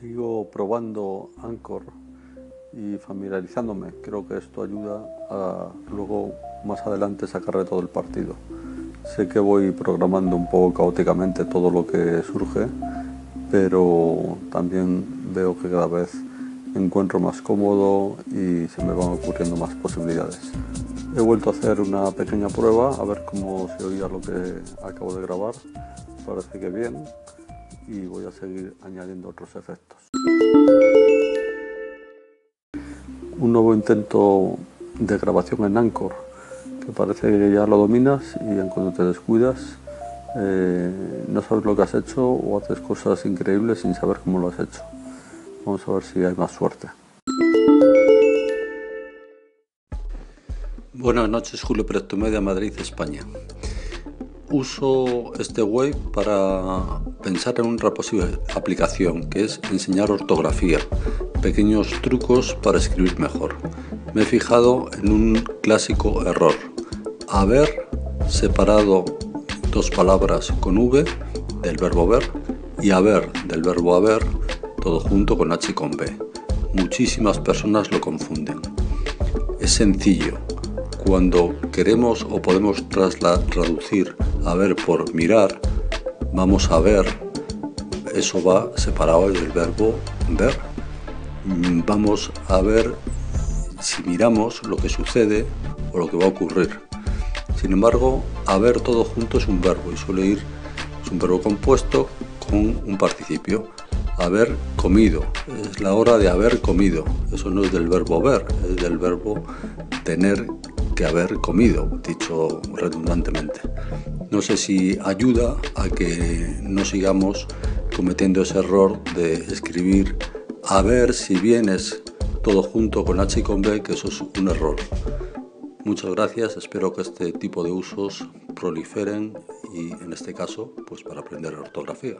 Sigo probando Anchor y familiarizándome. Creo que esto ayuda a luego más adelante sacarle todo el partido. Sé que voy programando un poco caóticamente todo lo que surge, pero también veo que cada vez encuentro más cómodo y se me van ocurriendo más posibilidades. He vuelto a hacer una pequeña prueba a ver cómo se oía lo que acabo de grabar. Parece que bien y voy a seguir añadiendo otros efectos. Un nuevo intento de grabación en Anchor, que parece que ya lo dominas y en cuanto te descuidas eh, no sabes lo que has hecho o haces cosas increíbles sin saber cómo lo has hecho. Vamos a ver si hay más suerte. Buenas noches, Julio Presto Media, Madrid, España. Uso este web para pensar en una posible aplicación que es enseñar ortografía, pequeños trucos para escribir mejor. Me he fijado en un clásico error, haber separado dos palabras con V del verbo ver y haber del verbo haber todo junto con H y con B. Muchísimas personas lo confunden. Es sencillo. Cuando queremos o podemos traducir a ver por mirar, vamos a ver, eso va separado del verbo ver. Vamos a ver si miramos lo que sucede o lo que va a ocurrir. Sin embargo, haber todo junto es un verbo y suele ir, es un verbo compuesto con un participio. Haber comido, es la hora de haber comido. Eso no es del verbo ver, es del verbo tener que haber comido, dicho redundantemente. No sé si ayuda a que no sigamos cometiendo ese error de escribir a ver si vienes todo junto con H y con B, que eso es un error. Muchas gracias, espero que este tipo de usos proliferen y en este caso pues para aprender ortografía.